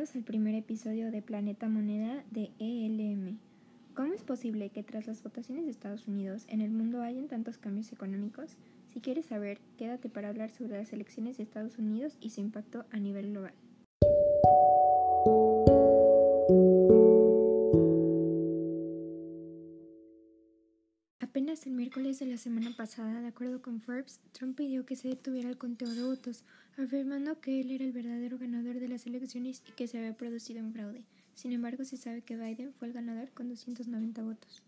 Al primer episodio de Planeta Moneda de ELM. ¿Cómo es posible que tras las votaciones de Estados Unidos en el mundo hayan tantos cambios económicos? Si quieres saber, quédate para hablar sobre las elecciones de Estados Unidos y su impacto a nivel global. Apenas el miércoles de la semana pasada, de acuerdo con Forbes, Trump pidió que se detuviera el conteo de votos, afirmando que él era el verdadero ganador de las elecciones y que se había producido un fraude. Sin embargo, se sabe que Biden fue el ganador con 290 votos.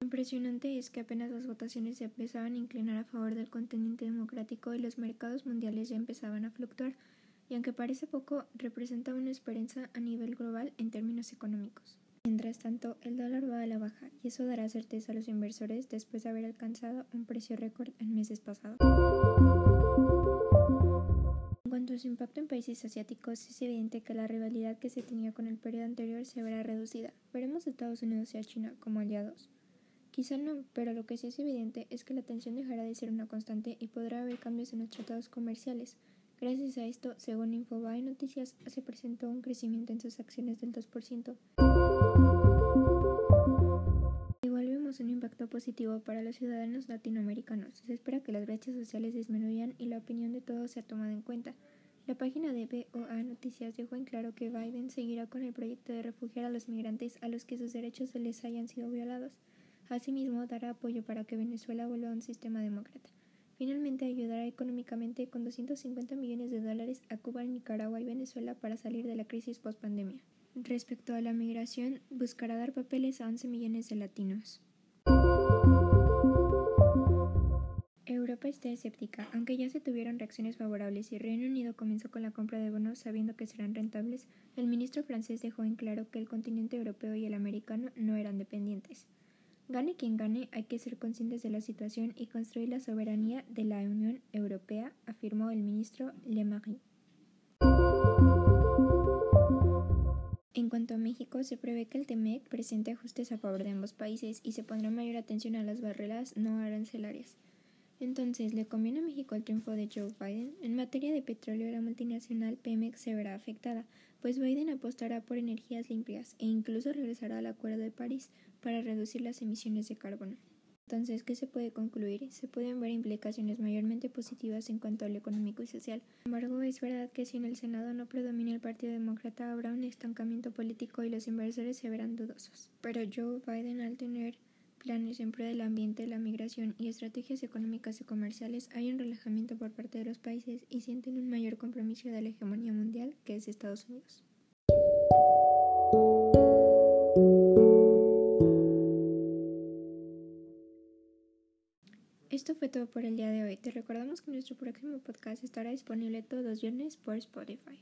Lo impresionante es que apenas las votaciones se empezaban a inclinar a favor del continente democrático y los mercados mundiales ya empezaban a fluctuar, y aunque parece poco, representa una esperanza a nivel global en términos económicos. Mientras tanto, el dólar va a la baja y eso dará certeza a los inversores después de haber alcanzado un precio récord en meses pasados. En cuanto a su impacto en países asiáticos, es evidente que la rivalidad que se tenía con el periodo anterior se verá reducida. Veremos a Estados Unidos y a China como aliados. Quizá no, pero lo que sí es evidente es que la tensión dejará de ser una constante y podrá haber cambios en los tratados comerciales. Gracias a esto, según Infobae Noticias, se presentó un crecimiento en sus acciones del 2%. Igual vemos un impacto positivo para los ciudadanos latinoamericanos. Se espera que las brechas sociales disminuyan y la opinión de todos sea tomada en cuenta. La página de BOA Noticias dejó en claro que Biden seguirá con el proyecto de refugiar a los migrantes a los que sus derechos se les hayan sido violados. Asimismo, dará apoyo para que Venezuela vuelva a un sistema demócrata. Finalmente, ayudará económicamente con 250 millones de dólares a Cuba, Nicaragua y Venezuela para salir de la crisis post-pandemia. Respecto a la migración, buscará dar papeles a 11 millones de latinos. Europa está escéptica, aunque ya se tuvieron reacciones favorables y Reino Unido comenzó con la compra de bonos sabiendo que serán rentables, el ministro francés dejó en claro que el continente europeo y el americano no eran dependientes. Gane quien gane, hay que ser conscientes de la situación y construir la soberanía de la Unión Europea, afirmó el ministro Le Marie. En cuanto a México, se prevé que el TEMEC presente ajustes a favor de ambos países y se pondrá mayor atención a las barreras no arancelarias. Entonces, ¿le conviene a México el triunfo de Joe Biden? En materia de petróleo, la multinacional Pemex se verá afectada, pues Biden apostará por energías limpias e incluso regresará al Acuerdo de París para reducir las emisiones de carbono. Entonces, ¿qué se puede concluir? Se pueden ver implicaciones mayormente positivas en cuanto a lo económico y social. Sin embargo, es verdad que si en el Senado no predomina el Partido Demócrata, habrá un estancamiento político y los inversores se verán dudosos. Pero Joe Biden, al tener planes en pro del ambiente, la migración y estrategias económicas y comerciales, hay un relajamiento por parte de los países y sienten un mayor compromiso de la hegemonía mundial, que es Estados Unidos. Esto fue todo por el día de hoy. Te recordamos que nuestro próximo podcast estará disponible todos los viernes por Spotify.